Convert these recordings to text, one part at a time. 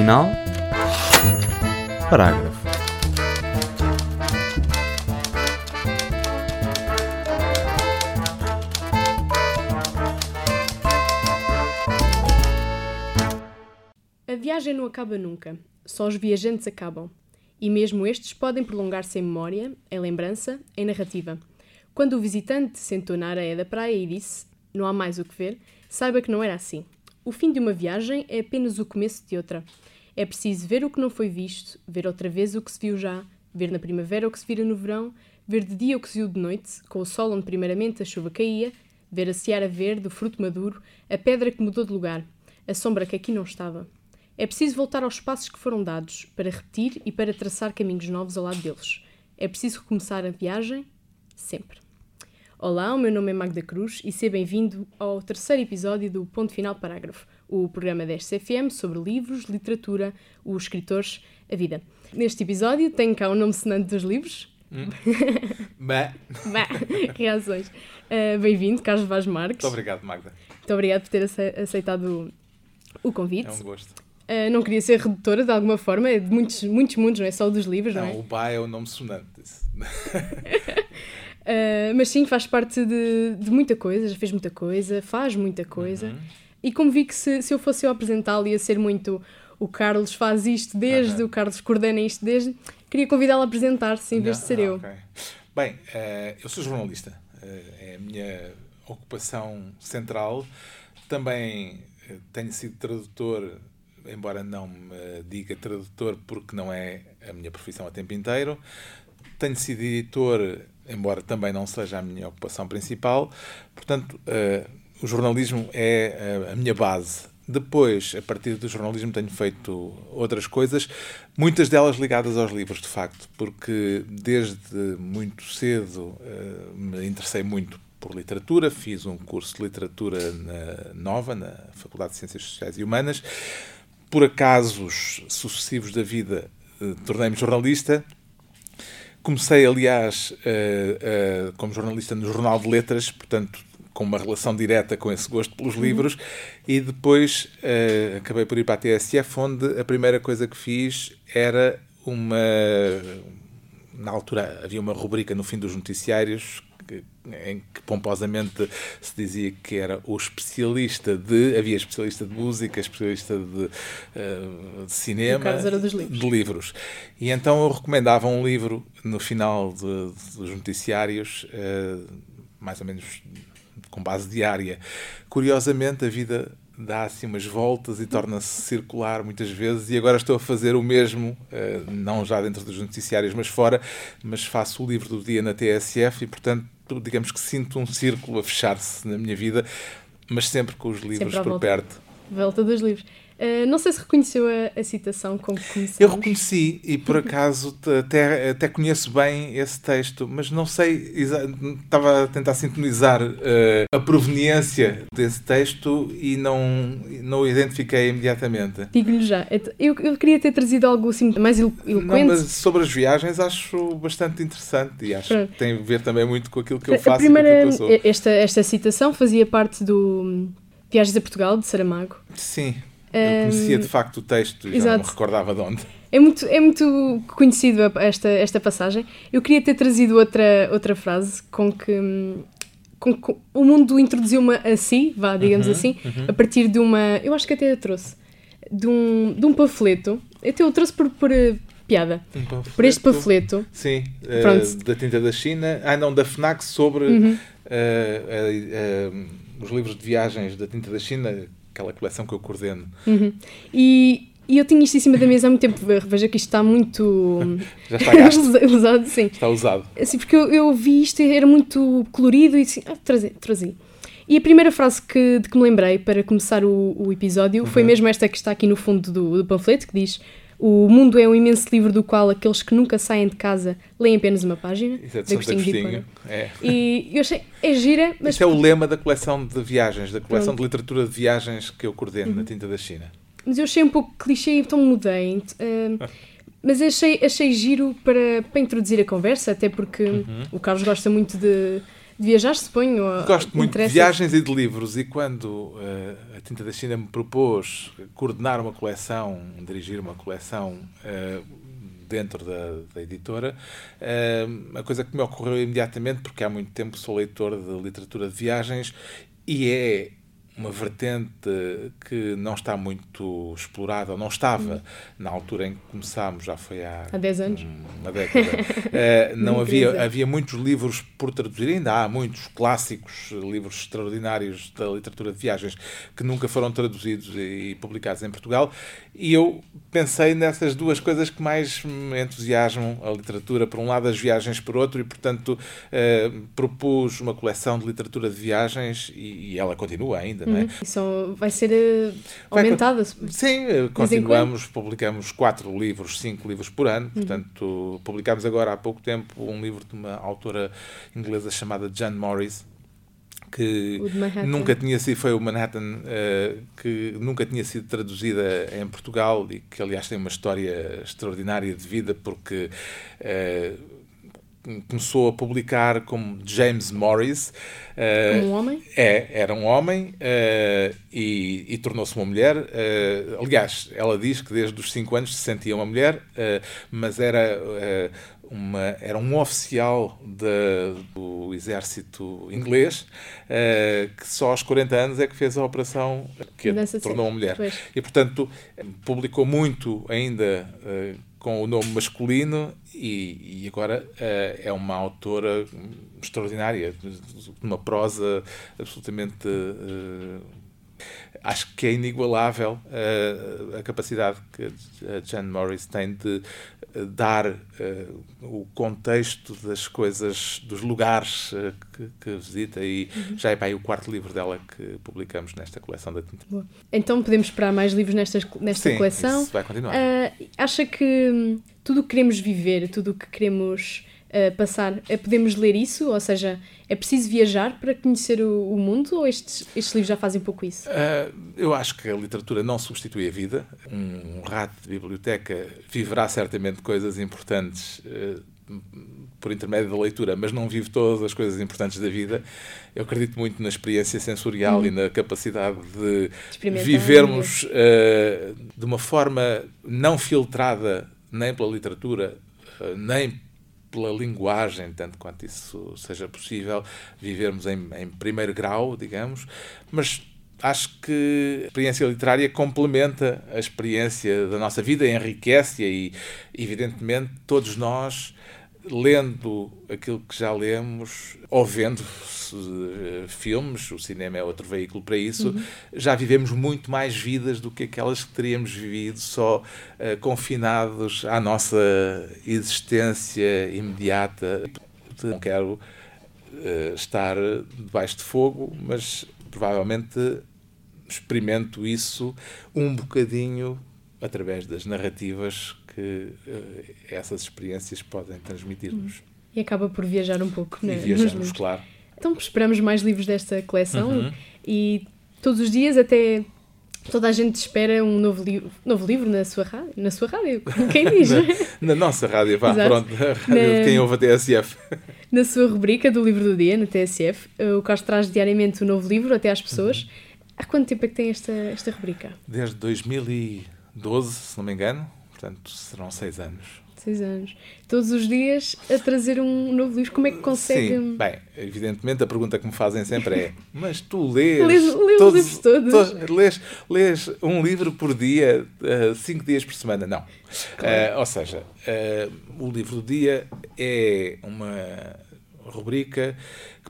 final. Parágrafo. A viagem não acaba nunca, só os viajantes acabam. E mesmo estes podem prolongar-se em memória, em lembrança, em narrativa. Quando o visitante sentou na areia da praia e disse: Não há mais o que ver, saiba que não era assim. O fim de uma viagem é apenas o começo de outra. É preciso ver o que não foi visto, ver outra vez o que se viu já, ver na primavera o que se vira no verão, ver de dia o que se viu de noite, com o sol onde primeiramente a chuva caía, ver a seara verde, o fruto maduro, a pedra que mudou de lugar, a sombra que aqui não estava. É preciso voltar aos passos que foram dados, para repetir e para traçar caminhos novos ao lado deles. É preciso recomeçar a viagem sempre. Olá, o meu nome é Magda Cruz e seja bem-vindo ao terceiro episódio do Ponto Final Parágrafo, o programa da SFM sobre livros, literatura, os escritores, a vida. Neste episódio tenho cá o nome sonante dos livros. Bah. Bah, reações. Uh, bem-vindo, Carlos Vaz Marques. Muito obrigado, Magda. Muito obrigado por ter ace- aceitado o, convite. É um gosto. Uh, não queria ser redutora de alguma forma, é de muitos, muitos mundos, não é só dos livros, não, Não, é? o Ba é o nome sonante. Uh, mas sim, faz parte de, de muita coisa, já fez muita coisa, faz muita coisa. Uhum. E como vi que se, se eu fosse eu apresentá-lo ia ser muito o Carlos faz isto desde, o Carlos coordena isto desde, queria convidá-lo a apresentar-se em vez de ser Ah, eu. ok. Bem, eh, eu sou jornalista. Eh, é a minha ocupação central. Também eh, tenho sido tradutor, embora não me diga tradutor porque não é a minha profissão a tempo inteiro. Tenho sido editor, embora também não seja a minha ocupação principal. Portanto, o jornalismo é a- a minha base. Depois, a partir do jornalismo, tenho feito outras coisas, muitas delas ligadas aos livros, de facto, porque desde muito cedo eh, me interessei muito por literatura, fiz um curso de literatura na Nova, na Faculdade de Ciências Sociais e Humanas. Por acasos sucessivos da vida, eh, tornei-me jornalista, Comecei, aliás, eh, eh, como jornalista no Jornal de Letras, portanto, com uma relação direta com esse gosto pelos livros, e depois eh, acabei por ir para a TSF, onde a primeira coisa que fiz era uma. Na altura havia uma rubrica no fim dos noticiários em que pomposamente se dizia que era o especialista de. Havia especialista de música, especialista de, eh, de cinema. Era dos livros. de livros. E então eu recomendava um livro no final de- dos noticiários, eh, mais ou menos com base diária. Curiosamente, a vida dá assim umas voltas e torna-se circular muitas vezes, e agora estou a fazer o mesmo, eh, não já dentro dos noticiários, mas fora, mas faço o livro do dia na TSF e, portanto, digamos que sinto um círculo a fechar-se na minha vida, mas sempre com os livros por volta. perto. Volta dos livros. Uh, não sei se reconheceu a, a citação com que começamos. Eu reconheci e por acaso até, até conheço bem esse texto, mas não sei, estava a tentar sintonizar eh, a proveniência desse texto e não, não o identifiquei imediatamente. Digo-lhe já. Et- Eu, eu queria ter trazido algo assim mais elo- Não, eloquente. mas sobre as viagens acho bastante interessante e acho Pronto. que tem a ver também muito com aquilo que eu A faço primeira, e esta, esta citação fazia parte do hum, Viagens a Portugal, de Saramago. Sim, eu conhecia de facto o texto e já não me recordava de onde. É muito, é muito conhecido a- esta, esta passagem. Eu queria ter trazido outra, outra frase com que, hum, com que o mundo introduziu-me a si, vá, digamos Uhum, assim, a partir de uma. Eu acho que até eu trouxe. De um, de um panfleto. Até eu trouxe por, por eh, piada. Um Por este panfleto. panfleto. Sim. Uhum. da tinta da China, ah não, da FNAC sobre eh, eh, eh, os livros de viagens da tinta da China, aquela coleção que eu coordeno. Uhum. E, e eu tinha isto em cima da mesa há muito tempo. Veja que isto está muito. Já está gasto, usado, sim. está usado. Assim, porque eu, eu vi isto e era muito colorido e assim, ah, trazi, trazi. E a primeira frase que, de que me lembrei para começar o, o episódio foi mesmo esta que está aqui no fundo do, do panfleto, que diz O mundo é um imenso livro do qual aqueles que nunca saem de casa leem apenas uma página. Isso é de Agostinho Agostinho. É. E eu achei, é gira, mas Este é o lema da coleção de viagens, da coleção Pronto. de literatura de viagens que eu coordeno Uhum. na tinta da China. Mas eu achei um pouco clichê, então mudei. Ahm, mas achei, achei giro para, para introduzir a conversa, até porque Uhum. o Carlos gosta muito de, de viajar, suponho. Gosto muito de viagens e de livros, e quando uh, a Tinta da China me propôs coordenar uma coleção, dirigir uma coleção uh, dentro da, da editora, uh, a coisa que me ocorreu imediatamente, porque há muito tempo sou leitor de literatura de viagens, e é uma vertente que não está muito explorada, ou não estava hum. na altura em que começámos, já foi há, há 10 anos. Uma década. uh, não havia, havia muitos livros por traduzir, ainda há muitos clássicos, livros extraordinários da literatura de viagens que nunca foram traduzidos e publicados em Portugal, e eu pensei nessas duas coisas que mais me entusiasmam a literatura, por um lado as viagens, por outro, e portanto uh, propus uma coleção de literatura de viagens e, e ela continua ainda não é? Isso vai ser uh, aumentada? Sim, eh, continuamos, publicamos quatro livros, cinco livros por ano, uhum. portanto, publicámos agora há pouco tempo um livro de uma autora inglesa chamada Jan Morris, que nunca tinha sido, foi o Manhattan, uh, que nunca tinha sido traduzida em Portugal e que, aliás, tem uma história extraordinária de vida, porque uh, começou a publicar como James Morris. Uh, um homem? É, era um homem uh, e, e tornou-se uma mulher. Uh, aliás, ela diz que desde os 5 anos se sentia uma mulher, mas era, uma, era um oficial de, do exército inglês que só aos 40 anos é que fez a operação que a tornou uma mulher. Pois. E, portanto, publicou muito ainda com o nome masculino e, e agora uh, é uma autora extraordinária, uma prosa absolutamente. Uh, acho que é inigualável uh, a capacidade que a Jan Morris tem de dar o contexto das coisas, dos lugares que, que, visita e uhum. já é para aí o quarto livro dela que publicamos nesta coleção da Tinta. Boa. Então podemos esperar mais livros nesta, nesta Sim, coleção. Isso vai continuar. acha que hum, tudo o que queremos viver, tudo o que queremos uh, passar, uh, podemos ler isso? Ou seja, é preciso viajar para conhecer o, o mundo ou estes, estes livros já fazem um pouco isso? Uh, eu acho que a literatura não substitui a vida. Um, um rato de biblioteca viverá certamente coisas importantes por intermédio da leitura, mas não vive todas as coisas importantes da vida. Eu acredito muito na experiência sensorial uhum. e na capacidade de vivermos uh, de uma forma não filtrada nem pela literatura, eh, nem pela linguagem, tanto quanto isso seja possível, vivermos em, em primeiro grau, digamos, mas acho que a experiência literária complementa a experiência da nossa vida, enriquece-a e, evidentemente, todos nós lendo aquilo que já lemos, ou vendo uh, filmes, o cinema é outro veículo para isso, uhum. já vivemos muito mais vidas do que aquelas que teríamos vivido só uh, confinados à nossa existência imediata. Não quero uh, estar debaixo de fogo, mas provavelmente experimento isso um bocadinho através das narrativas que uh, essas experiências podem transmitir-nos. E acaba por viajar um pouco, né? E viajamos, claro. Então esperamos mais livros desta coleção uhum. e todos os dias até toda a gente espera um novo, li novo livro na sua rádio, na sua rádio, quem diz? na, na, nossa rádio, vá, Exato. pronto, a rádio na, de quem ouve a TSF. Na sua rubrica do livro do dia, na TSF, o Carlos traz diariamente um novo livro até às pessoas. Uhum. Há quanto tempo é que tem esta, esta rubrica? Desde 2012, se não me engano. Portanto, serão seis anos. Seis anos. Todos os dias a trazer um novo livro. Como é que consegue. Sim, bem, evidentemente a pergunta que me fazem sempre é: mas tu lês. lês, lês todos, os livros todos. todos lês, lês um livro por dia, uh, cinco dias por semana? Não. Claro. Uh, ou seja, uh, o livro do dia é uma rubrica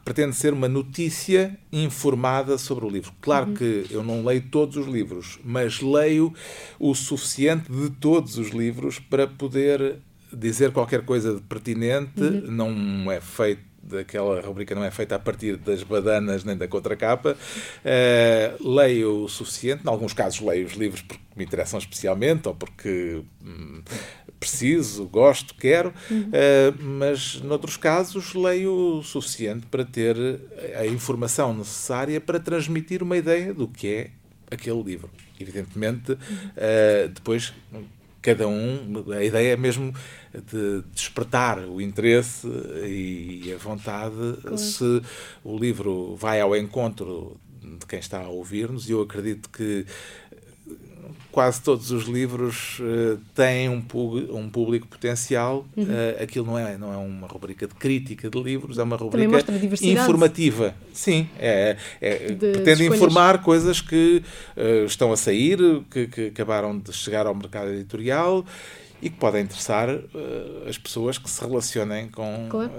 que pretende ser uma notícia informada sobre o livro. Claro uhum. que eu não leio todos os livros, mas leio o suficiente de todos os livros para poder dizer qualquer coisa de pertinente. Uhum. Não é feito daquela rubrica não é feita a partir das badanas nem da contracapa. Uh, leio o suficiente, em alguns casos leio os livros porque me interessam especialmente ou porque hum, preciso, gosto, quero, uhum. uh, mas noutros casos leio o suficiente para ter a informação necessária para transmitir uma ideia do que é aquele livro. Evidentemente, uh, depois cada um, a ideia é mesmo de despertar o interesse e a vontade claro. se o livro vai ao encontro de quem está a ouvir-nos e eu acredito que quase todos os livros uh, têm um, um público potencial. Uhum. Uh, aquilo não é, não é uma rubrica de crítica de livros, é uma rubrica informativa. Sim, é, é pretende informar coisas que uh, estão a sair, que, que, acabaram de chegar ao mercado editorial e que podem interessar as pessoas que se relacionem com claro.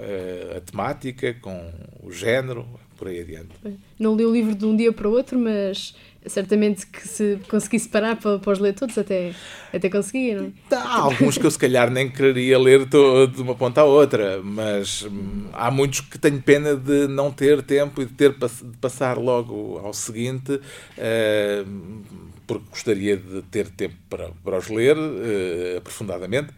a temática, com o género, por aí adiante. Não li o livro de um dia para o outro, mas certamente que se conseguisse parar para, para os ler todos, até, até conseguia, não é? Há alguns que eu se calhar nem quereria ler de uma ponta à outra, mas hum, há muitos que tenho pena de não ter tempo e de ter de passar logo ao seguinte, uh, porque gostaria de ter tempo para, para os ler uh, aprofundadamente,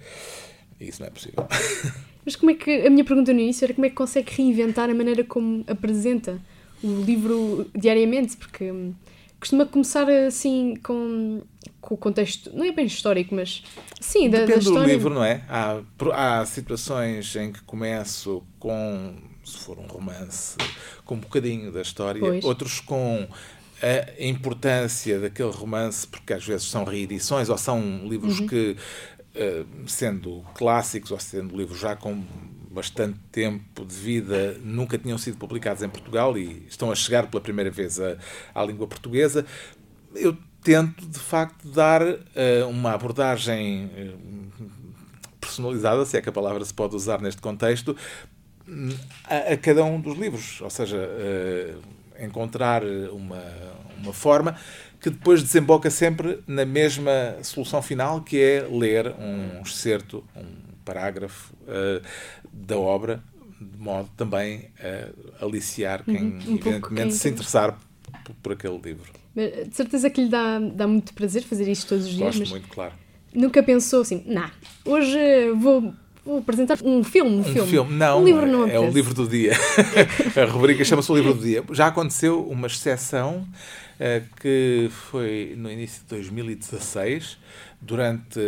e isso não é possível. Mas como é que, a minha pergunta no início era como é que consegue reinventar a maneira como apresenta o livro diariamente, porque hum, costuma começar assim com, com o contexto, não é bem histórico, mas sim, da, Depende da história. do livro, não é? Há, há situações em que começo com, se for um romance, com um bocadinho da história, pois. outros com a importância daquele romance, porque às vezes são reedições ou são livros uhum. que, eh, sendo clássicos ou sendo livros já com bastante tempo de vida nunca tinham sido publicados em Portugal e estão a chegar pela primeira vez à, à língua portuguesa. Eu tento, de facto, dar uh, uma abordagem uh, personalizada, se é que a palavra se pode usar neste contexto, a, a cada um dos livros. Ou seja, uh, encontrar uma, uma forma que depois desemboca sempre na mesma solução final, que é ler um excerto, um parágrafo uh, da obra, de modo também a aliciar quem, uhum, um evidentemente, quem se interessar por, por, aquele livro. Mas, de certeza que lhe dá, dá muito prazer fazer isto todos os dias. Gosto muito, claro. Nunca pensou assim, não, hoje vou vou apresentar um filme. Um, um filme. filme. Não, um livro não é, é o livro do dia. a rubrica chama-se o livro do dia. Já aconteceu uma exceção uh, que foi no início de 2016, durante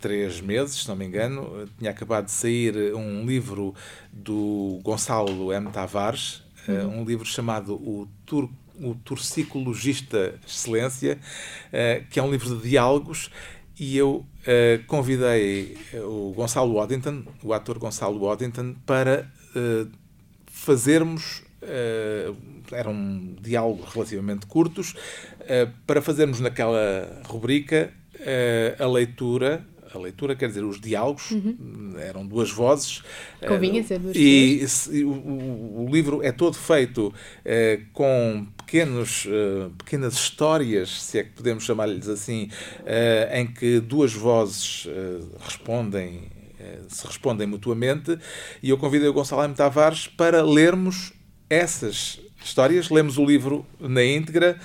três meses, se não me engano, tinha acabado de sair um livro do Gonçalo M. Tavares, eh, uhum. um livro chamado O Tur o Turcicologista Excelência, uh, que é um livro de diálogos, e eu uh, convidei o Gonçalo Waddington, o ator Gonçalo Waddington, para uh, fazermos. eram diálogos relativamente curtos, para fazermos naquela rubrica a leitura a leitura, quer dizer, os diálogos, uhum. eram duas vozes. Convinha ser duas E, e o, o, livro é todo feito uh, com pequenos, uh, pequenas histórias, se é que podemos chamar-lhes assim, em que duas vozes respondem se respondem mutuamente e eu convidei o Gonçalo M. Tavares para lermos essas histórias. Lemos o livro na íntegra,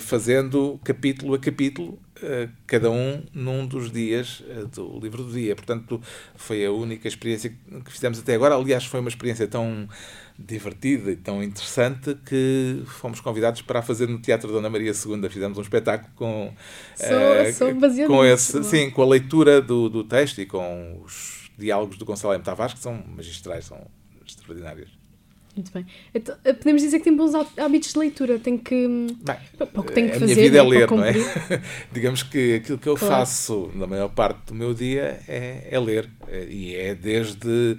fazendo capítulo a capítulo cada um num dos dias eh, do livro do dia. Portanto, foi a única experiência que fizemos até agora. Aliás, foi uma experiência tão divertida e tão interessante que fomos convidados para fazer no Teatro Dona Maria II. Fizemos um espetáculo com, sou, uh, com, esse, sim, com a leitura do, do texto e com os diálogos do Gonçalo M. Tavares, que são magistrais, são extraordinários. Muito bem. Então, eh, podemos dizer que tem bons hábitos de leitura. Tem que. Bem, pouco tem que a fazer. A minha vida é ler, não é? Digamos que aquilo que eu claro. faço na maior parte do meu dia é, é ler. Eh, e é desde,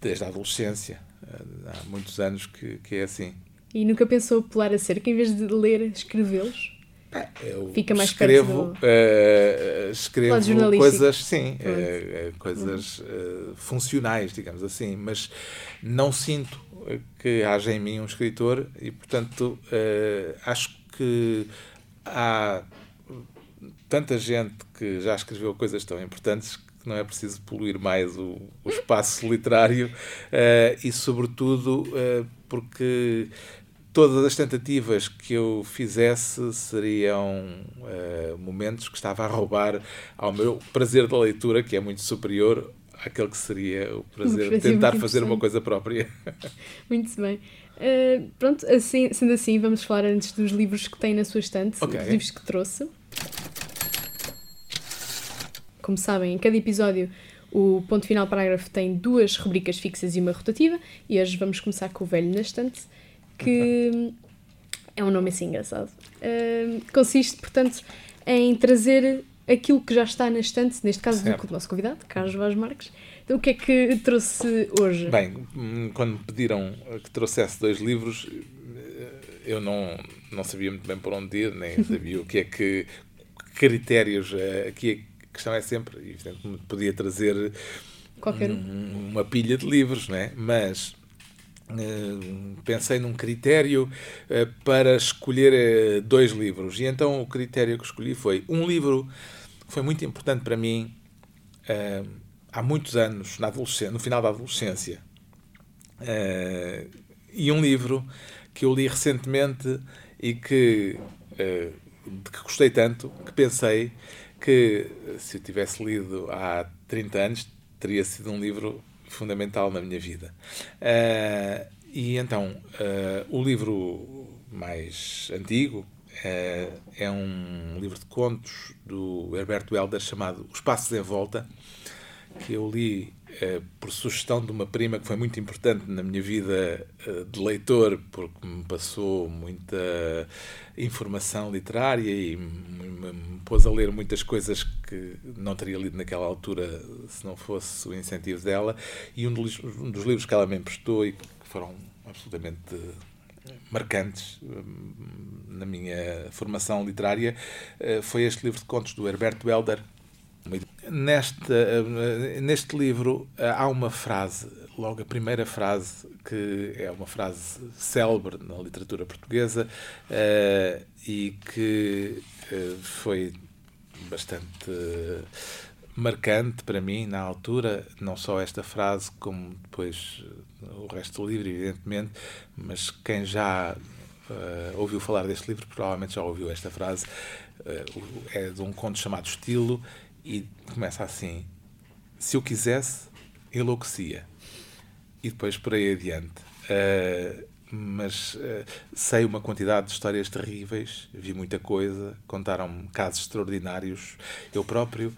desde a adolescência. Eh, há muitos anos que, que é assim. E nunca pensou pular a cerca em vez de ler, escrevê-los? Eu Fica mais escrevo, do... uh, escrevo coisas, sim, uh, coisas uh, funcionais, digamos assim, mas não sinto que haja em mim um escritor e, portanto, acho que há tanta gente que já escreveu coisas tão importantes que não é preciso poluir mais o, o espaço literário e, sobretudo, porque todas as tentativas que eu fizesse seriam uh, momentos que estava a roubar ao meu prazer da leitura, que é muito superior àquele que seria o prazer de tentar fazer uma coisa própria. Muito bem. Uh, pronto, assim, sendo assim, vamos falar antes dos livros que tem na sua estante, okay. os livros que trouxe. como sabem, em cada episódio o ponto final parágrafo tem duas rubricas fixas e uma rotativa, e hoje vamos começar com o velho na estante, que é um nome assim engraçado. Uh, consiste, portanto, em trazer aquilo que já está na estante, neste caso certo. do nosso convidado, Carlos Vaz Marques. Então, o que é que trouxe hoje? Bem, quando me pediram que trouxesse dois livros, eu não, não sabia muito bem por onde ir, nem sabia o que é que critérios. Eh, aqui a questão é sempre, evidentemente, podia trazer Qualquer um. uma pilha de livros, né? mas Uh, pensei num critério uh, para escolher uh, dois livros. E então o critério que escolhi foi um livro que foi muito importante para mim há muitos anos, na adolescência, no final da adolescência. e um livro que eu li recentemente e que, de que gostei tanto que pensei que se eu tivesse lido há 30 anos teria sido um livro fundamental na minha vida. Uh, e então, uh, o livro mais antigo uh, é um livro de contos do Herberto Helder chamado Os Passos em Volta, que eu li por sugestão de uma prima que foi muito importante na minha vida de leitor, porque me passou muita informação literária e me, pôs a ler muitas coisas que não teria lido naquela altura se não fosse o incentivo dela. E um dos, um dos livros que ela me emprestou e que foram absolutamente marcantes hum, na minha formação literária eh, foi este livro de contos do Herberto Helder. Neste, eh, neste livro eh, há uma frase, logo a primeira frase, que é uma frase célebre na literatura portuguesa e que foi bastante marcante para mim na altura, não só esta frase, como depois o resto do livro, evidentemente, mas quem já uh, ouviu falar deste livro provavelmente já ouviu esta frase. Uh, é de um conto chamado Estilo e começa assim: Se eu quisesse, enlouquecia. E depois por aí adiante. Uh, mas uh, sei uma quantidade de histórias terríveis, vi muita coisa, contaram-me casos extraordinários. Eu próprio,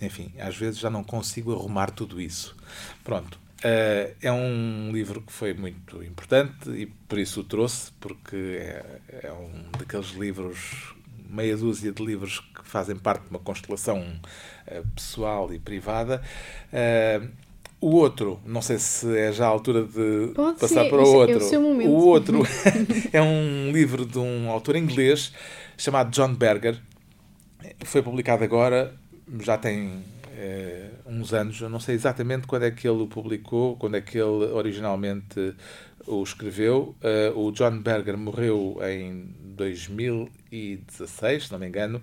enfim, às vezes já não consigo arrumar tudo isso. Pronto. Uh, é um livro que foi muito importante e por isso o trouxe, porque é, é um daqueles livros, meia dúzia de livros que fazem parte de uma constelação uh, pessoal e privada. Uh, o outro, não sei se é já a altura de Pode passar ser, para o outro. É o, o outro é um livro de um autor inglês chamado John Berger. Foi publicado agora, já tem é, uns anos. Eu não sei exatamente quando é que ele o publicou, quando é que ele originalmente o escreveu. Uh, o John Berger morreu em 2016, se não me engano.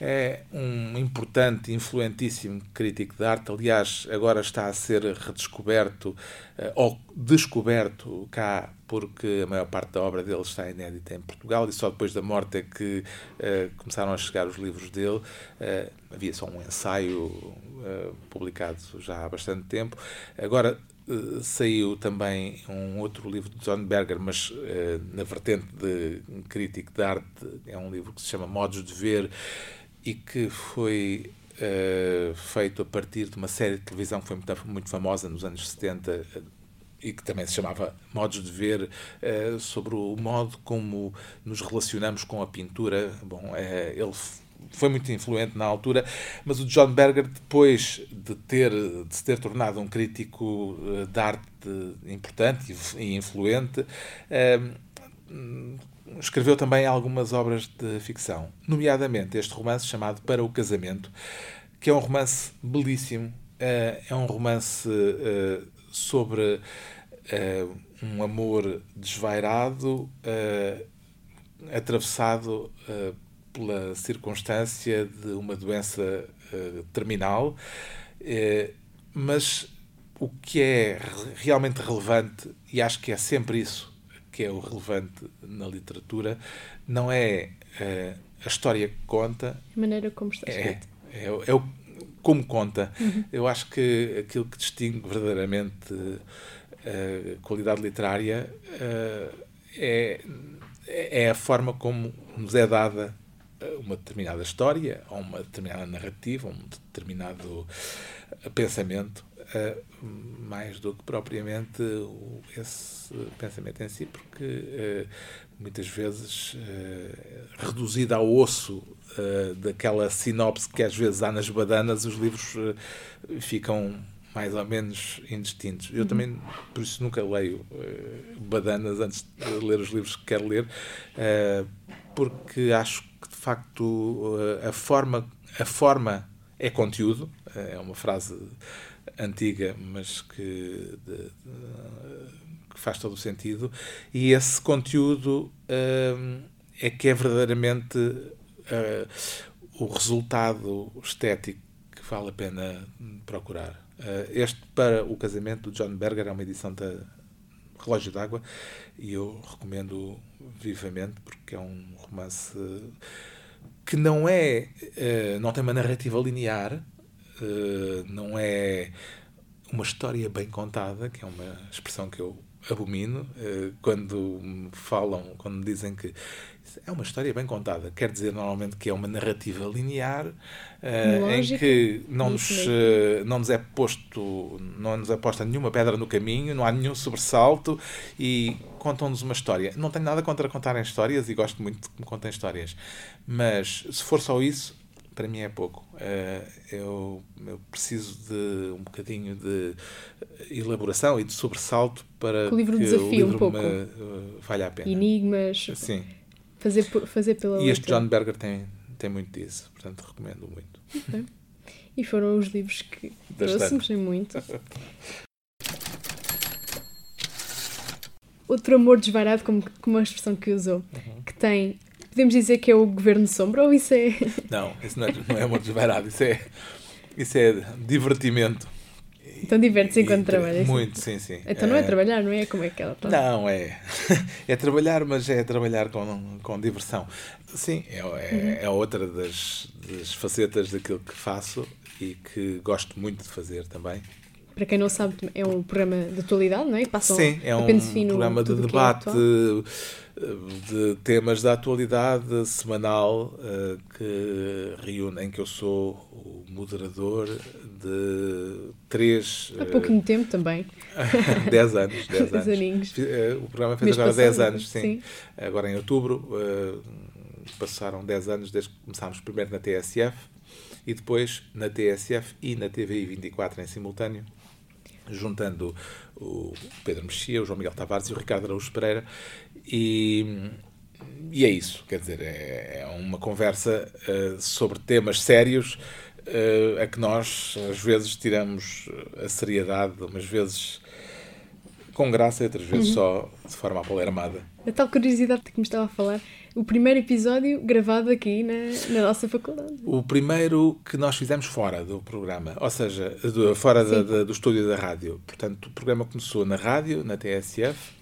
É um importante, influentíssimo crítico de arte. Aliás, agora está a ser redescoberto uh, ou descoberto cá porque a maior parte da obra dele está inédita em Portugal e só depois da morte é que uh, começaram a chegar os livros dele. Uh, havia só um ensaio uh, publicado já há bastante tempo. Agora saiu também um outro livro de John Berger, mas na vertente de crítico de arte, é um livro que se chama Modos de Ver e que foi feito a partir de uma série de televisão que foi muito, muito famosa nos anos 70 e que também se chamava Modos de Ver, uh, sobre o modo como nos relacionamos com a pintura. Bom, uh, ele foi muito influente na altura, mas o John Berger, depois de, ter, de se ter tornado um crítico eh, de arte importante e influente, escreveu também algumas obras de ficção, nomeadamente este romance chamado Para o Casamento, que é um romance belíssimo, é um romance sobre uh, um amor desvairado, uh, atravessado uh, pela circunstância de uma doença terminal, mas o que é realmente relevante, e acho que é sempre isso que é o relevante na literatura, não é a história que conta. A maneira como está é, escrito. É, é, é o como conta. Uhum. Eu acho que aquilo que distingue verdadeiramente a qualidade literária uh, é, é a forma como nos é dada uma determinada história, ou uma determinada narrativa, um determinado pensamento, mais do que propriamente esse pensamento em si, porque muitas vezes reduzido ao osso daquela sinopse que às vezes há nas badanas, os livros ficam mais ou menos indistintos. Eu uhum. também, por isso, nunca leio uh, badanas antes de ler os livros que quero ler, uh, porque acho que, de facto, uh, a, forma, a forma é conteúdo. é uma frase antiga, mas que, de, de, que, faz todo o sentido. E esse conteúdo é que é verdadeiramente o resultado estético que vale a pena procurar. Uh, este, para o casamento do John Berger, é uma edição da Relógio d'Água e eu recomendo vivamente porque é um romance que não é, uh, não tem uma narrativa linear, uh, não é uma história bem contada, que é uma expressão que eu abomino quando falam, quando me dizem que é uma história bem contada. Quer dizer, normalmente, que é uma narrativa linear uh, em que não nos, uh, não nos é posto, não nos é posta nenhuma pedra no caminho, não há nenhum sobressalto e contam-nos uma história. Não tenho nada contra contarem histórias e gosto muito que me contem histórias, mas se for só isso, para mim é pouco. Uh, eu, eu, preciso de um bocadinho de elaboração e de sobressalto para que o livro que desafie um pouco. me valha a pena. Enigmas. Sim. Fazer, fazer pela E este John Berger tem, tem muito disso, portanto recomendo muito. Okay. E foram os livros que trouxe, gostei muito. Outro amor desvairado, como, como a expressão que usou, uhum. que tem. Podemos dizer que é o governo sombra ou isso é. Não, isso não é, não é amor desvairado, isso é, isso é divertimento. Então diverte-se enquanto trabalha. Muito, sim, sim. Então não é, é trabalhar, não é? Como é que ela está? Não, é. É trabalhar, mas é trabalhar com, com diversão. Sim, é, é, uhum. é outra das, das facetas daquilo que faço e que gosto muito de fazer também. Para quem não sabe, é um programa de atualidade, não é? Passam Sim, é um programa de é debate de temas da atualidade semanal uh, que reúne, em que eu sou o moderador de três. Há pouquinho uh, tempo também. dez anos. Dez anos. aninhos. Uh, o programa fez Mês agora passado, 10 anos, sim. sim. Agora em outubro. passaram 10 anos desde que começámos primeiro na TSF e depois na TSF e na TVI 24 em simultâneo juntando o Pedro Mexia, o João Miguel Tavares e o Ricardo Araújo Pereira. E, e é isso, quer dizer, é, é uma conversa uh, sobre temas sérios uh, a que nós às vezes tiramos a seriedade, umas vezes com graça e outras vezes uhum. só de forma apolermada. A tal curiosidade que me estava a falar, o primeiro episódio gravado aqui na, na nossa faculdade. O primeiro que nós fizemos fora do programa, ou seja, do, fora da, da, do estúdio da rádio. Portanto, o programa começou na rádio, na TSF,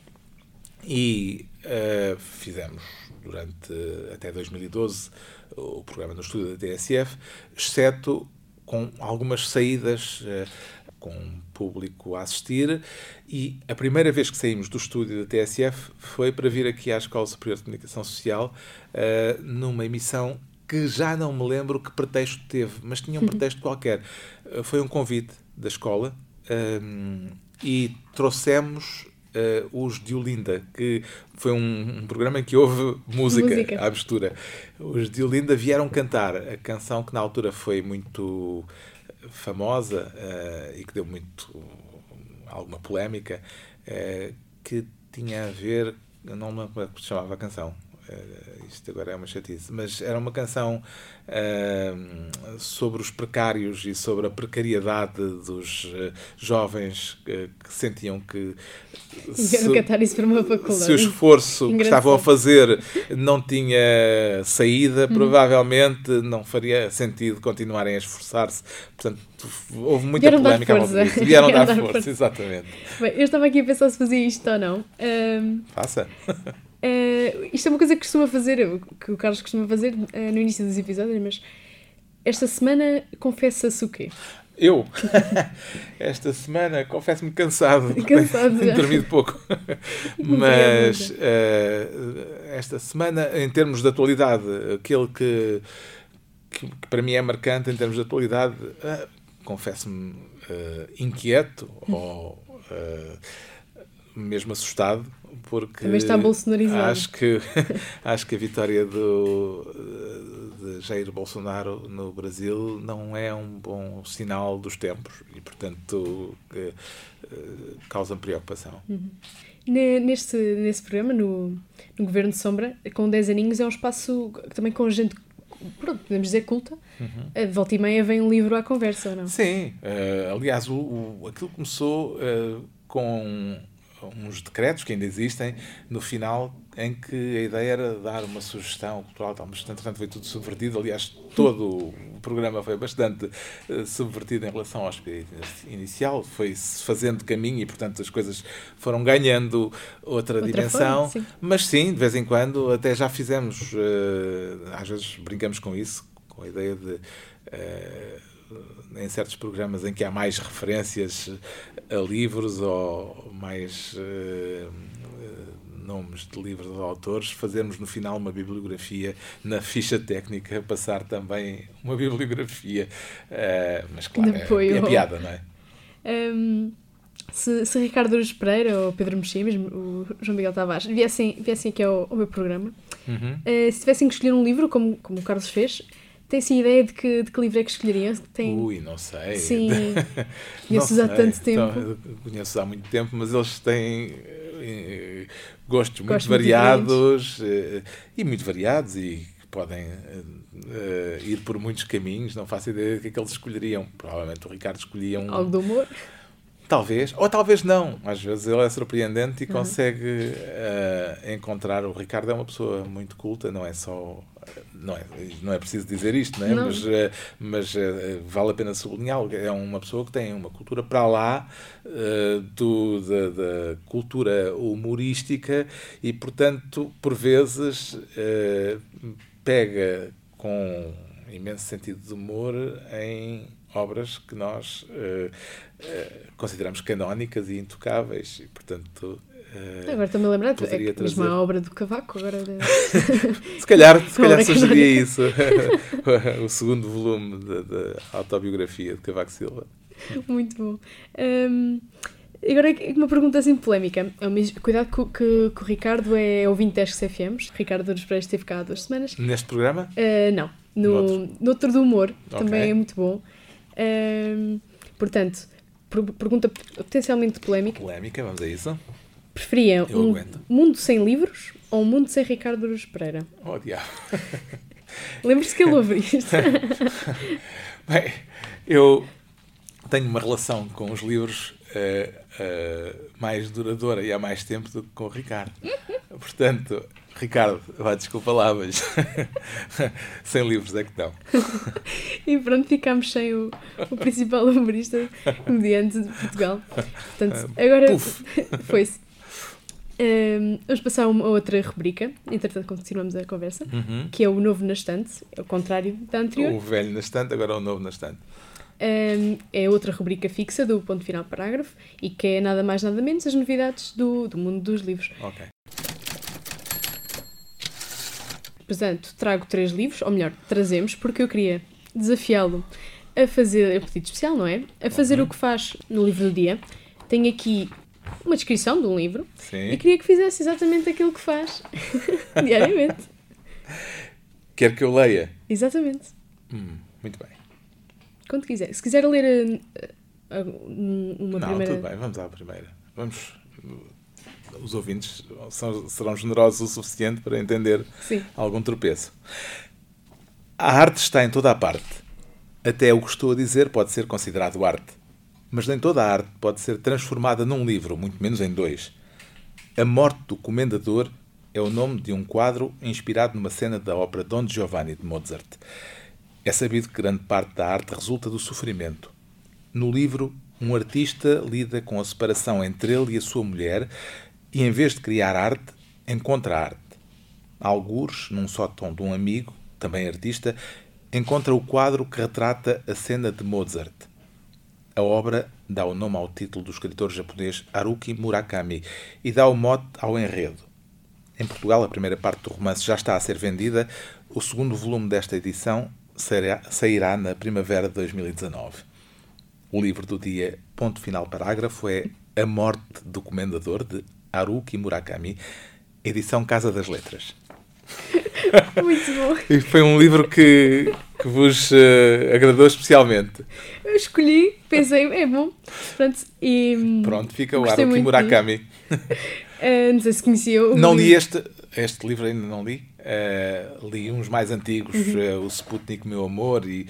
e uh, fizemos durante até 2012 o programa no estúdio da TSF, exceto com algumas saídas. Uh, com público a assistir e a primeira vez que saímos do estúdio da TSF foi para vir aqui à Escola Superior de Comunicação Social uh, numa emissão que já não me lembro que pretexto teve, mas tinha um uhum. pretexto qualquer. Uh, foi um convite da escola um, e trouxemos uh, os de Olinda, que foi um, um, programa em que houve música, música à mistura. Os de Olinda vieram cantar a canção que na altura foi muito famosa uh, e que deu muito alguma polémica, uh, que tinha a ver, não me é chamava a canção, uh, isto agora é uma chatice, mas era uma canção uh, sobre os precários e sobre a precariedade dos uh, jovens que sentiam que se, se o esforço que estavam a fazer não tinha saída, uhum. provavelmente não faria sentido continuarem a esforçar-se. Portanto, houve muita Vieram polémica dar força. Vieram, Vieram dar, dar força, força, exatamente. Bem, eu estava aqui a pensar se fazia isto ou não. Um... Faça. Uh, isto é uma coisa que costuma fazer, que o Carlos costuma fazer uh, no início dos episódios, mas esta semana confessa-se o quê? Eu? Esta semana, confesso-me cansado. Cansado Tenho dormido pouco. Mas eh, esta semana, em termos de atualidade, aquele que, que, que para mim é marcante em termos de atualidade, confesso-me inquieto ou eh, mesmo assustado, porque Também está bolsonarizado. acho que acho que a vitória do de Jair Bolsonaro no Brasil não é um bom sinal dos tempos e portanto que, eh, causa preocupação. Ne- Neste, nesse programa, no, no Governo de Sombra, com 10 aninhos, é um espaço também com gente, pronto, podemos dizer culta. De volta e meia vem um livro à conversa, ou não? Sim, eh, aliás, o, o- aquilo começou eh, com uns decretos que ainda existem no final em que a ideia era dar uma sugestão cultural, tal, mas entretanto foi tudo subvertido. Aliás, todo o programa foi bastante eh, subvertido em relação ao espírito inicial, foi-se fazendo caminho e, portanto, as coisas foram ganhando outra, Outra dimensão. forma, sim. Mas sim, de vez em quando, até já fizemos, eh, às vezes brincamos com isso, com a ideia de. eh, em certos programas em que há mais referências a livros ou mais eh, nomes de livros ou autores, fazermos no final uma bibliografia na ficha técnica, passar também uma bibliografia. eh, mas claro, De é, é piada, não é? Hum, se, se Ricardo Aruz Pereira ou Pedro Mexia, mesmo o João Miguel Tavares, viessem, viessem aqui ao, ao meu programa, Uhum. eh, se tivessem que escolher um livro, como, como o Carlos fez, tem-se ideia de que, de que livro é que escolheriam? Tem... Ui, não sei. Sim, conheço-os há tanto tempo. Então, eu conheço há muito tempo, mas eles têm eh, gostos muito Gostos muito variados eh, e muito variados e que podem eh, eh, ir por muitos caminhos. Não faço ideia do que é que eles escolheriam. Provavelmente o Ricardo escolhia um. Algo de humor. Talvez, ou talvez não. Às vezes ele é surpreendente e consegue eh, encontrar. O Ricardo é uma pessoa muito culta, não é só. Não é, não é preciso dizer isto, não é? Mas, eh, mas eh, vale a pena sublinhá-lo. É uma pessoa que tem uma cultura para lá eh, do, da, da cultura humorística e, portanto, por vezes pega com imenso sentido de humor em obras que nós consideramos canónicas e intocáveis e portanto eh, Agora estou-me a lembrar, é que mesmo a obra do Cavaco, agora... de- se calhar, se calhar sugeria isso o segundo volume da, autobiografia de Cavaco Silva Muito bom. Hum, agora, uma pergunta assim polémica. É Cuidado que, que, que o Ricardo é ouvinte da SFMs. Ricardo Aruz Pereira esteve cá há duas semanas. neste programa Uh, não, no, no outro do humor, Ok. também é muito bom. Um, portanto, per- pergunta potencialmente polémica: polémica, vamos a isso preferiam Eu um aguento. mundo sem livros ou um mundo sem Ricardo Aruz Pereira? oh diabo Lembre-se que ele ouve isto. Bem, eu tenho uma relação com os livros eh, eh, mais duradoura e há mais tempo do que com o Ricardo. Portanto, Ricardo, vá, desculpa lá, mas sem livros é que não. e pronto, ficámos sem o, o principal humorista comediante de Portugal. Portanto, agora Puf. foi-se. Um, vamos passar a uma outra rubrica, entretanto continuamos a conversa, Uhum. que é o novo na estante, é o contrário da anterior. O velho na estante, agora o novo na estante. Um, é outra rubrica fixa do ponto final parágrafo e que é nada mais nada menos as novidades do, do mundo dos livros. Ok. Portanto, trago três livros, ou melhor, trazemos, porque eu queria desafiá-lo a fazer, é um pedido especial, não é? A fazer Uhum. o que faz no livro do dia. Tenho aqui uma descrição de um livro e Sim. queria que fizesse exatamente aquilo que faz diariamente. Quer que eu leia? Exatamente. Hum, muito bem. Quando quiser. Se quiser ler uh, uh, uma não, primeira. tudo bem, vamos à primeira. Vamos. Os ouvintes são- serão generosos o suficiente para entender Sim. algum tropeço. A arte está em toda a parte. Até o que estou a dizer pode ser considerado arte. Mas nem toda a arte pode ser transformada num livro, muito menos em dois. A Morte do Comendador é o nome de um quadro inspirado numa cena da ópera Don Giovanni de Mozart. É sabido que grande parte da arte resulta do sofrimento. No livro, um artista lida com a separação entre ele e a sua mulher e, em vez de criar arte, encontra arte. Algures, num só tom de um amigo, também artista, encontra o quadro que retrata a cena de Mozart. A obra dá o nome ao título do escritor japonês Haruki Murakami e dá o mote ao enredo. Em Portugal, a primeira parte do romance já está a ser vendida. O segundo volume desta edição sairá na primavera de 2019. O livro do dia, ponto final parágrafo, é A Morte do Comendador, de Haruki Murakami, edição Casa das Letras. Muito bom. E foi um livro que, que vos uh, agradou especialmente. Eu escolhi, pensei, é bom. Pronto, e, Pronto fica o Haruki Murakami. Uh, não sei se conhecia o Não li este, este livro, ainda não li. Uh, li uns mais antigos, uhum. uh, o Sputnik, Meu Amor, e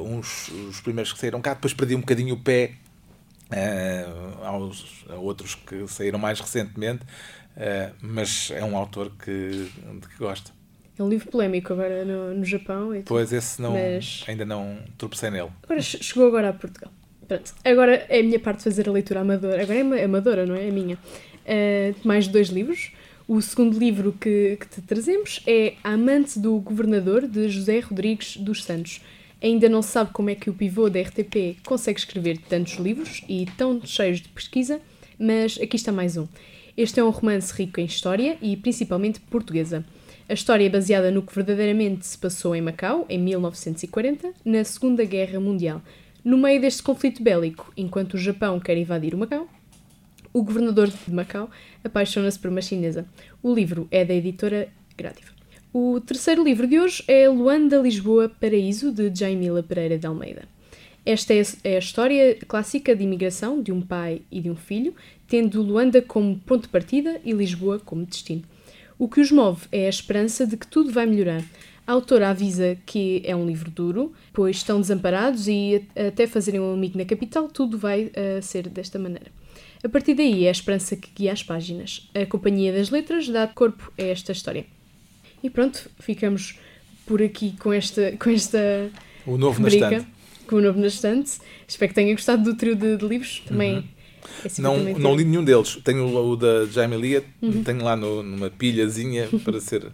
uns os primeiros que saíram cá. Depois perdi um bocadinho o pé aos, a outros que saíram mais recentemente. mas é um autor que, de que gosto. É um livro polémico agora no, no Japão. Pois, esse não, mas... ainda não tropecei nele. Agora, chegou agora a Portugal. Pronto. Agora é a minha parte de fazer a leitura amadora. Agora é amadora, não é? É a minha. Uh, mais dois livros. O segundo livro que, que te trazemos é A Amante do Governador, de José Rodrigues dos Santos. Ainda não se sabe como é que o pivô da RTP consegue escrever tantos livros e tão cheios de pesquisa, mas aqui está mais um. Este é um romance rico em história e principalmente portuguesa. A história é baseada no que verdadeiramente se passou em Macau, em 1940, na Segunda Guerra Mundial. No meio deste conflito bélico, enquanto o Japão quer invadir o Macau, o governador de Macau apaixona-se por uma chinesa. O livro é da editora Grátiva. O terceiro livro de hoje é Luanda, Lisboa, Paraíso, de Jaimila Pereira de Almeida. Esta é a história clássica de imigração de um pai e de um filho, tendo Luanda como ponto de partida e Lisboa como destino. O que os move é a esperança de que tudo vai melhorar. A autora avisa que é um livro duro, pois estão desamparados e até fazerem um amigo na capital, tudo vai uh, ser desta maneira. A partir daí é a esperança que guia as páginas. A Companhia das Letras dá corpo a esta história. E pronto, ficamos por aqui com esta, com esta o novo rubrica, com o novo na estante. Espero que tenha gostado do trio de, de livros. Também uhum. Assim não, não li nenhum deles. Tenho o da Jaime Lia, uhum. tenho lá no, numa pilhazinha para ser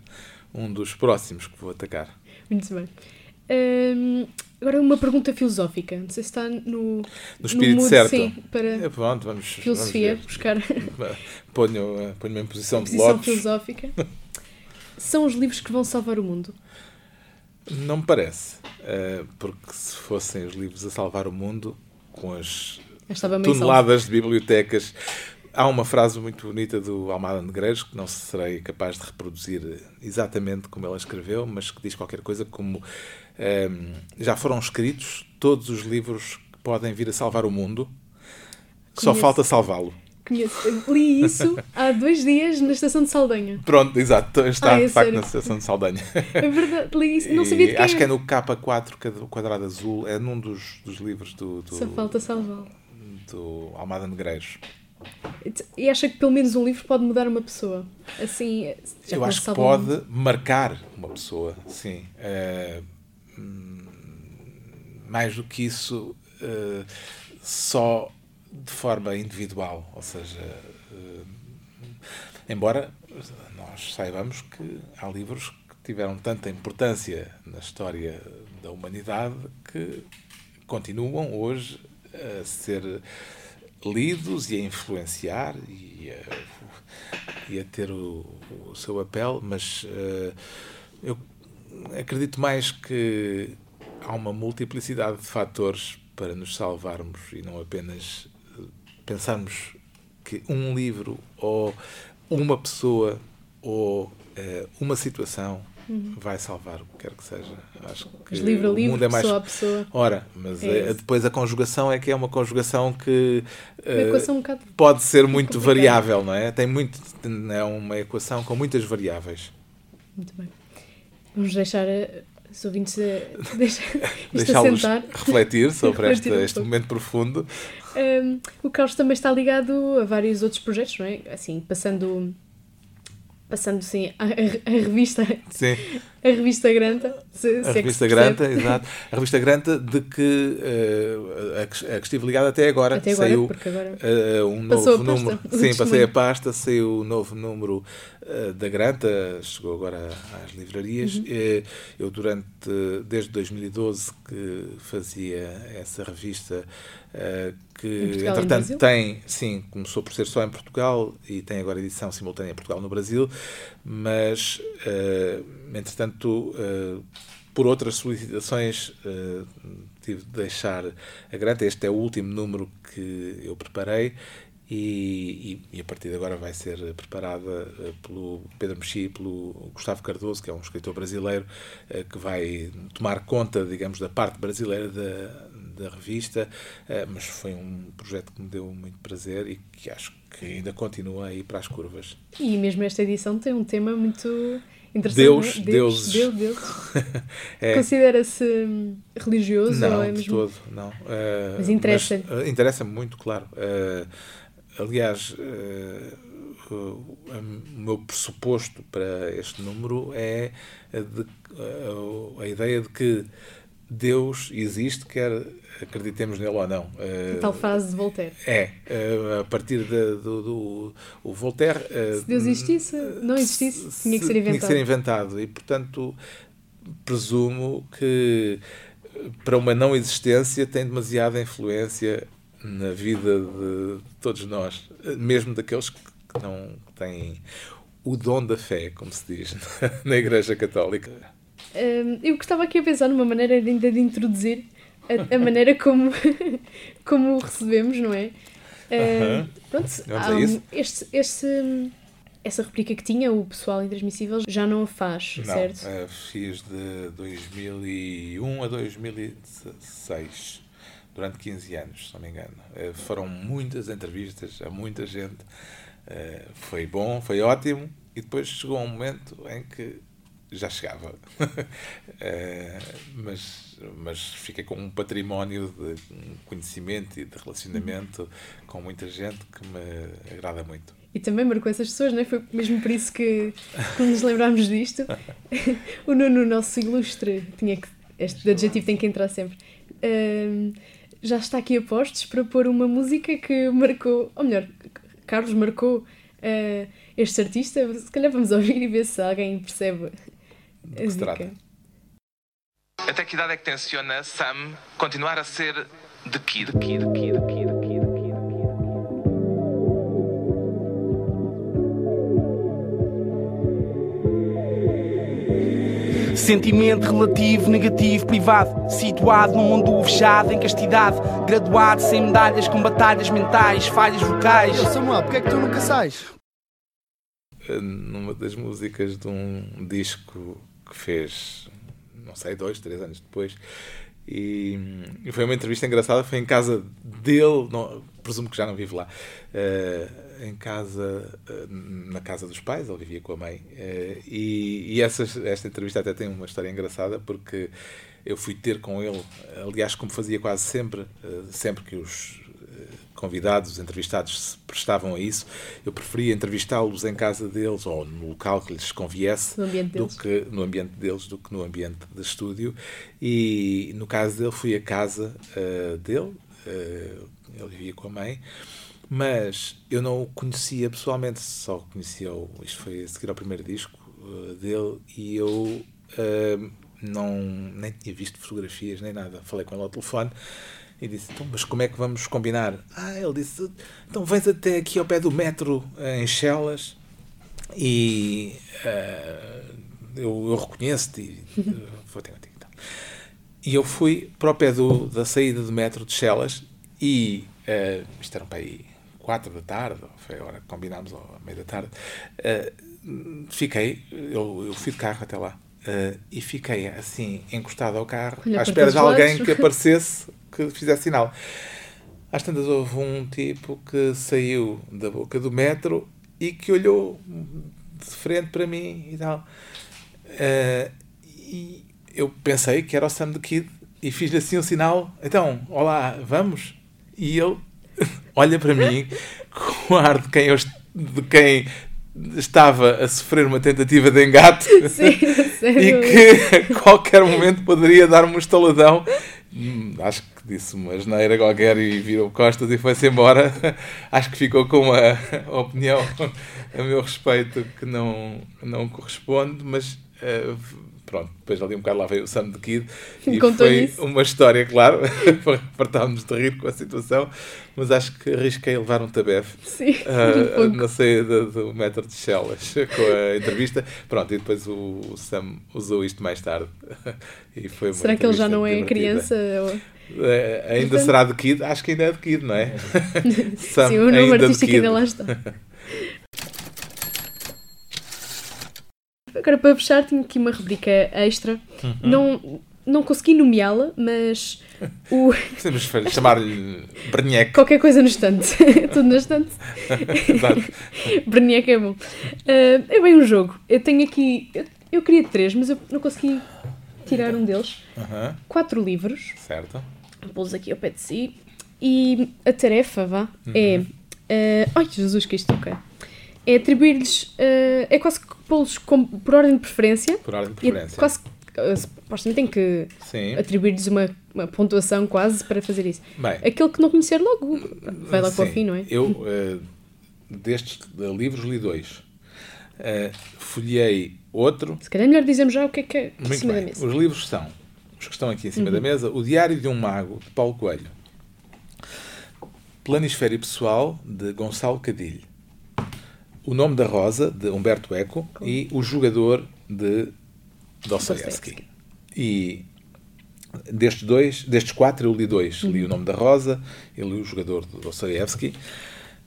um dos próximos que vou atacar. Muito bem. Um, agora uma pergunta filosófica. Não sei se está no, no espírito no mood, certo. Sim, para é, pronto, vamos, filosofia, vamos buscar. Ponho-me ponho em posição, posição de filosófica. São os livros que vão salvar o mundo? Não me parece. Uh, porque se fossem os livros a salvar o mundo, com as toneladas de bibliotecas. Há uma frase muito bonita do Almada Negreiros, que não serei capaz de reproduzir exatamente como ela escreveu, mas que diz qualquer coisa como um, ehm, já foram escritos todos os livros que podem vir a salvar o mundo, só falta salvá-lo. Conheço. Li isso há dois dias na estação de Saldanha. Pronto, exato. Está ah, é de facto sério? na estação de Saldanha. É verdade, li isso. Não sabia de quem Acho que é no K4, quadrado azul. É num dos, dos livros do. do... Só falta salvá-lo do Almada Negreiros. E acha que pelo menos um livro pode mudar uma pessoa? Assim, Eu acho que pode marcar uma pessoa, sim. Uh, mais do que isso, uh, só de forma individual. Ou seja, uh, embora nós saibamos que há livros que tiveram tanta importância na história da humanidade que continuam hoje a ser lidos e a influenciar e a, e a ter o, o, seu papel, mas uh, eu acredito mais que há uma multiplicidade de fatores para nos salvarmos e não apenas eh, pensarmos que um livro ou uma pessoa ou uh, uma situação uhum. vai salvar o que quer que seja. Acho que mas livro a livro, é mais... pessoa a pessoa. Ora, mas é é, depois a conjugação é que é uma conjugação que uh, um pode ser muito complicada. variável, não é? Tem muito, é uma equação com muitas variáveis. Muito bem. Vamos deixar eh, os ouvintes deixa, deixá-los refletir sobre refletir este, este momento profundo. Um, o Carlos também está ligado a vários outros projetos, não é? Assim, passando passando sim a, a, revista sim. a revista Granta se, a se é revista é Granta exato. A revista Granta de que uh, a, que, a, que estive ligado até agora até agora saiu agora uh, um novo número. Sim passei a pasta saiu o um novo número da Granta chegou agora às livrarias uhum. eu durante desde 2012 que fazia essa revista uh, que Portugal, entretanto tem, sim, começou por ser só em Portugal e tem agora edição simultânea em Portugal no Brasil, mas entretanto, por outras solicitações, uh, tive de deixar a grande. Este é o último número que eu preparei e, e, e, a partir de agora vai ser preparada pelo Pedro Mexi e pelo Gustavo Cardoso, que é um escritor brasileiro, que vai tomar conta, digamos, da parte brasileira da, da revista, eh, mas foi um projeto que me deu muito prazer e que acho que ainda continua aí para as curvas. E mesmo esta edição tem um tema muito interessante. Deus, é? Deus, Deus, Deus. é. Considera-se religioso não, ou é mesmo? de todo, não. Uh, mas interessa-lhe? Uh, interessa-me muito, claro. Uh, aliás, o meu pressuposto para este número é de, a ideia de que Deus existe, quer acreditemos nele ou não. A tal frase de Voltaire. É, a partir de, do, do o Voltaire. Se Deus existisse, não existisse, tinha que ser inventado. Tinha que ser inventado. E, portanto, presumo que para uma não existência tem demasiada influência na vida de todos nós, mesmo daqueles que não têm o dom da fé, como se diz na Igreja Católica. eu gostava aqui a pensar numa maneira ainda de introduzir a, a maneira como, como o recebemos, não é? Uh, pronto, um, este, este, essa replica que tinha o pessoal intransmissível já não a faz, não, certo? Uh, fiz de 2001 a 2016, durante 15 anos, se não me engano. Uh, foram muitas entrevistas a muita gente. Uh, foi bom, foi ótimo. E depois chegou um momento em que já chegava. mas mas fiquei com um património de conhecimento e de relacionamento com muita gente que me agrada muito. E também marcou essas pessoas, não é? Foi mesmo por isso que, que nos lembrámos disto. o Nuno, nosso ilustre, tinha que, este adjetivo tem que entrar sempre. Uh, já está aqui a postos para pôr uma música que marcou, ou melhor, Carlos marcou uh, este artista. Se calhar vamos ouvir e ver se alguém percebe. De que se trata? Até que idade é que tenciona Sam continuar a ser The Kid? Kid, Kid, Kid, Kid, Sentimento relativo, negativo, privado. Situado num mundo fechado, em castidade. Graduado, sem medalhas, com batalhas mentais, falhas vocais. Ô Samuel, porquê é que tu nunca sais? Numa das músicas de um disco que fez não sei, dois, três anos depois. E, e foi uma entrevista engraçada, foi em casa dele, não, presumo que já não vive lá, uh, em casa, uh, na casa dos pais, ele vivia com a mãe. Uh, e e essa, esta entrevista até tem uma história engraçada, porque eu fui ter com ele, aliás, como fazia quase sempre, sempre que os convidados, entrevistados se prestavam a isso, eu preferia entrevistá-los em casa deles ou no local que lhes conviesse do que no ambiente deles do que no ambiente de estúdio. E no caso dele fui à casa uh, dele ele vivia com a mãe mas eu não o conhecia pessoalmente só conhecia o, isto foi a seguir ao primeiro disco uh, dele e eu não nem tinha visto fotografias nem nada falei com ele ao telefone e disse, então, mas como é que vamos combinar? Ah, ele disse, então vens até aqui ao pé do metro, em Chelas, e uh, eu, eu reconheço-te. Vou ter contigo, então. E eu fui para o pé do, da saída do metro de Chelas e uh, isto era um para aí quatro da tarde, foi a hora que combinámos ao meio da tarde. Uh, fiquei, eu, eu fui de carro até lá. Uh, e fiquei assim encostado ao carro Olha, à espera de alguém lados. que aparecesse que fizesse sinal. Às tantas houve um tipo que saiu da boca do metro e que olhou de frente para mim e tal. Uh, e eu pensei que era o Sam the Kid e fiz assim um sinal. Então, olá, vamos? E ele olha para mim com o ar de quem, eu, de quem estava a sofrer uma tentativa de engate Sim, e que a qualquer momento poderia dar-me um estaladão. Hum, acho que disse uma geneira qualquer e virou costas e foi-se embora. Acho que ficou com uma opinião a meu respeito que não, não corresponde, mas uh, pronto, depois ali um bocado lá veio o Sam the Kid e Contou foi isso. uma história, claro, fartámos de rir com a situação, mas acho que arrisquei levar um tabefe Sim, ah, um na saída do metro de Chelas com a entrevista. Pronto, e depois o, o Sam usou isto mais tarde. E foi Será que ele já não é divertida. criança? Ou- É, ainda Portanto- será de Kid? Acho que ainda é de Kid, não é? Sam, Sim, o nome artístico ainda lá está. Agora, para fechar, tinha aqui uma rubrica extra. Uhum. Não, não consegui nomeá-la, mas o, Podemos chamar-lhe Berniec. qualquer coisa no estante. Tudo no estante. Exato. Bernier é bom. Ah, é bem um jogo. Eu tenho aqui. Eu, eu queria três, mas eu não consegui tirar um deles. Aham, Quatro livros. certo. Pô-los aqui ao pé de si. E a tarefa, vá, Uhum. é. ah, ai, Jesus, que isto ok. É atribuir-lhes. ah, é quase que pô-los por ordem de preferência. Por ordem de é preferência. quase. ah, supostamente tem que atribuir-lhes uma, uma pontuação quase para fazer isso. Bem, Aquele que não conhecer logo vai lá com a sim. fim, não é? Eu, eh, destes livros, li dois. Eh, folhei outro. Se calhar é melhor dizermos já o que é que é em cima bem. da mesa. Uhum. Os livros são, os que estão aqui em cima da mesa, O Diário de um Mago, de Paulo Coelho. Planisfério Pessoal, de Gonçalo Cadilho. O Nome da Rosa, de Humberto Eco. E O Jogador, de Dostoevsky. E destes dois, destes quatro, eu li dois. Li O Nome da Rosa e li O Jogador, de Dostoevsky.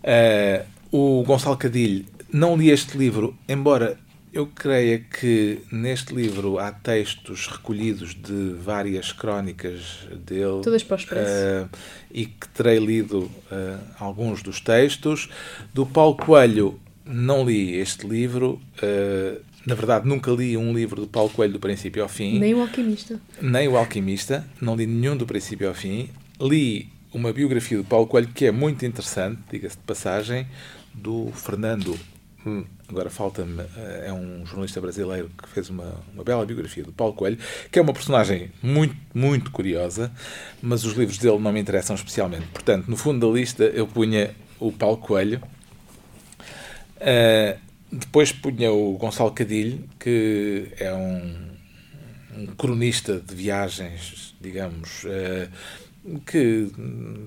Eh, o Gonçalo Cadilho, não li este livro, embora eu creia que neste livro há textos recolhidos de várias crónicas dele. Todas para o Expresso. eh, e que terei lido eh, alguns dos textos. Do Paulo Coelho, não li este livro. eh, na verdade, nunca li um livro do Paulo Coelho do princípio ao fim Nem o alquimista. nem o Alquimista, não li nenhum do princípio ao fim. Li uma biografia do Paulo Coelho que é muito interessante, diga-se de passagem, do Fernando. hum, Agora falta-me, eh, é um jornalista brasileiro que fez uma, uma bela biografia do Paulo Coelho, que é uma personagem muito, muito curiosa, mas os livros dele não me interessam especialmente. Portanto, no fundo da lista eu punha o Paulo Coelho, Uh, depois punha o Gonçalo Cadilho, que é um, um cronista de viagens, digamos, uh, que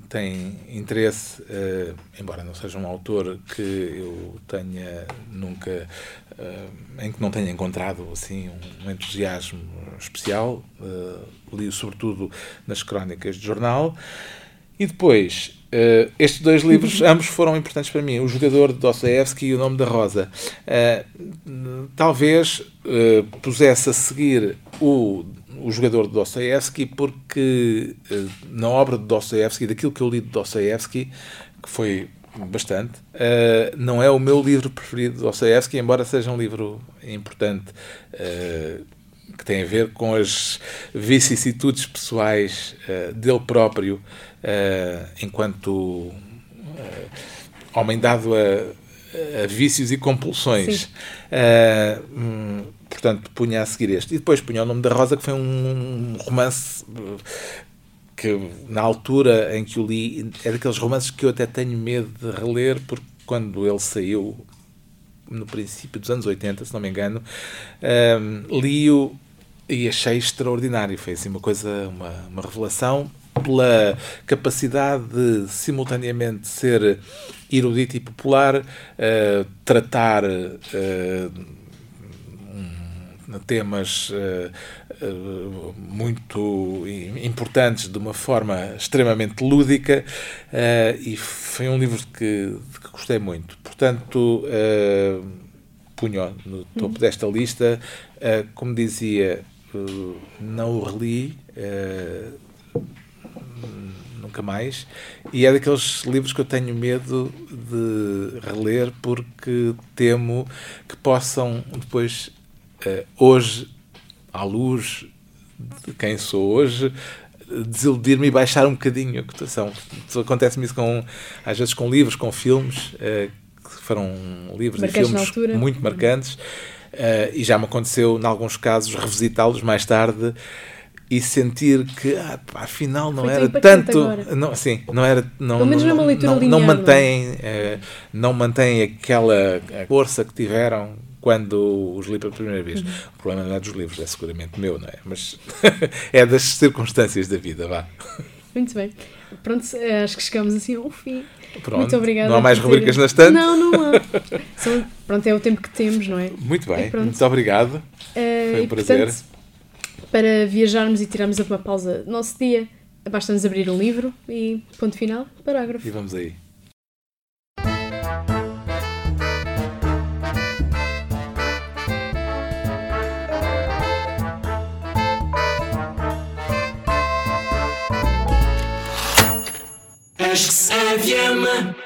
tem interesse, uh, embora não seja um autor que eu tenha nunca, em que não tenha encontrado assim um, entusiasmo especial, li-o sobretudo nas crónicas de jornal. E depois, eh, estes dois livros, ambos foram importantes para mim. O Jogador de Dostoevsky e O Nome da Rosa. Eh, talvez eh, pusesse a seguir o, o Jogador de Dostoevsky porque na obra de Dostoevsky, daquilo que eu li de Dostoevsky, que foi bastante, não é o meu livro preferido de Dostoevsky, embora seja um livro importante que tem a ver com as vicissitudes pessoais eh, dele próprio enquanto uh, homem dado a, a vícios e compulsões. Uh, hum, portanto, punha a seguir este. E depois punha o nome da Rosa, que foi um romance que, na altura em que o li, é daqueles romances que eu até tenho medo de reler, porque quando ele saiu, no princípio dos anos 80, se não me engano, um, li-o e achei extraordinário. Foi assim uma coisa, uma, uma revelação pela capacidade de simultaneamente ser erudito e popular, uh, tratar uh, temas uh, muito importantes de uma forma extremamente lúdica e foi um livro que, que gostei muito. Portanto, punho no topo uhum. desta lista, como dizia, não o reli nunca mais. E é daqueles livros que eu tenho medo de reler porque temo que possam depois, uh, hoje, à luz de quem sou hoje, desiludir-me e baixar um bocadinho a cotação. Acontece-me isso com, às vezes com livros, com filmes, uh, que foram livros Marcantes e filmes muito marcantes. Uh, e já me aconteceu, em alguns casos, revisitá-los mais tarde e sentir que ah, pá, afinal não Foi era tanto não sim não era não Pelo menos não, não, não, linear, não mantém não, é? não mantém aquela força que tiveram quando os li pela primeira vez. O problema não é dos livros, é seguramente meu, não é? Mas é das circunstâncias da vida, vá. Muito bem. Pronto, eh, acho que chegamos assim ao fim. Pronto. Muito obrigada. Não há mais rubricas na estante? Não, não há. São- pronto, é o tempo que temos, não é? Muito bem, muito obrigado. Eh, Foi um prazer. portanto, para viajarmos e tirarmos uma pausa do nosso dia, basta-nos abrir um livro e ponto final, parágrafo. E vamos aí. Acho que se